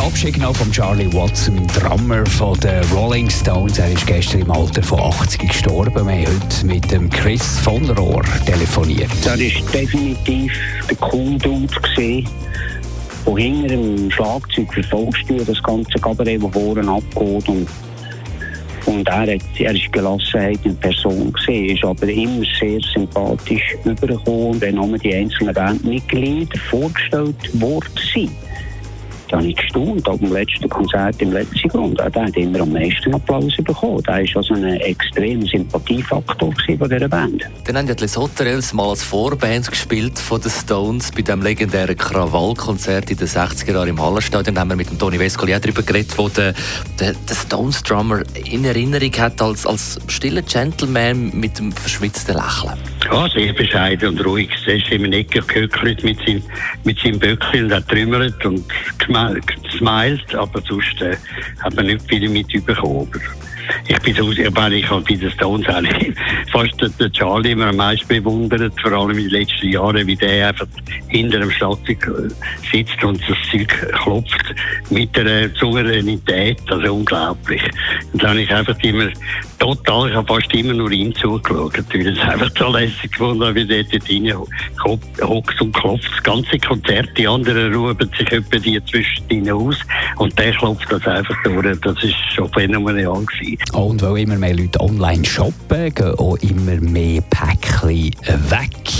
heute Abschied von Charlie Watson, Drummer von den Rolling Stones. Er ist gestern im Alter von 80 gestorben. Wir haben heute mit dem Chris von Rohr telefoniert. Das war definitiv der cool gesehen, der hinter dem Schlagzeug verfolgst du das ganze Kabarett, das vorne abgeht und und er, hat, er ist Gelassenheit in Person gesehen, ist aber immer sehr sympathisch übergekommen, wenn nur die einzelnen Bandmitglieder vorgestellt worden sind. Da habe ich gestaunt, auf dem letzten Konzert im letzten Grund. Der hat immer am meisten Applaus bekommen. Der war also ein extremer Sympathiefaktor von dieser Band. Dann haben ja die Lesoterels mal als Vorband gespielt von den Stones bei dem legendären Krawallkonzert in den 60er Jahren im Hallenstadion. Da haben wir mit dem Toni Vescoli auch darüber geredet, wo der, der, der Stones-Drummer in Erinnerung hat als, als stiller Gentleman mit dem verschwitzten Lächeln. Ja, sehr bescheiden und ruhig. Er ist immer nicht gehöckelt mit seinem, mit seinem Böckchen und hat trümmert und gesmiled, aber sonst äh, hat man nicht viel mit bekommen. Ich bin so, meine, ich habe den Stones eigentlich fast den Charlie immer am meisten bewundert, vor allem in den letzten Jahren, wie der einfach hinter dem Schlagzeug äh, sitzt und das Zeug klopft mit einer Souveränität, also unglaublich. Und dann habe ich einfach immer total, ich habe fast immer nur ihm zugeschaut, weil es einfach so lässig gefunden wie der dort rein hockt und klopft das ganze Konzert, die anderen ruhen sich etwa die zwischen aus und der klopft das einfach durch, das ist schon phänomenal gewesen. Und weil immer mehr Leute online shoppen, gehen auch immer mehr Päckchen weg.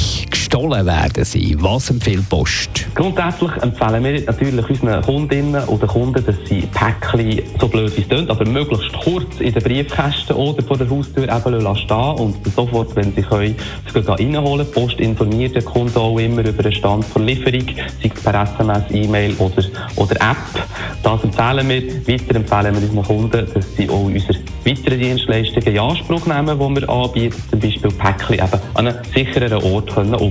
Gestohlen werden sie. Was empfiehlt Post? Grundsätzlich empfehlen wir natürlich unseren Kundinnen oder Kunden, dass sie Päckchen, so blöd wie es klingt, aber möglichst kurz in den Briefkästen oder vor der Haustür eben stehen und sofort, wenn sie können, sie reinholen. Die Post informiert den Kunden auch immer über den Stand der Lieferung, sei es per SMS, E-Mail oder, oder App. Das empfehlen wir. Weiter empfehlen wir unseren Kunden, dass sie auch unsere weitere Dienstleistungen in Anspruch nehmen, die wir anbieten, zum Beispiel Päckchen eben an einen sichereren Ort können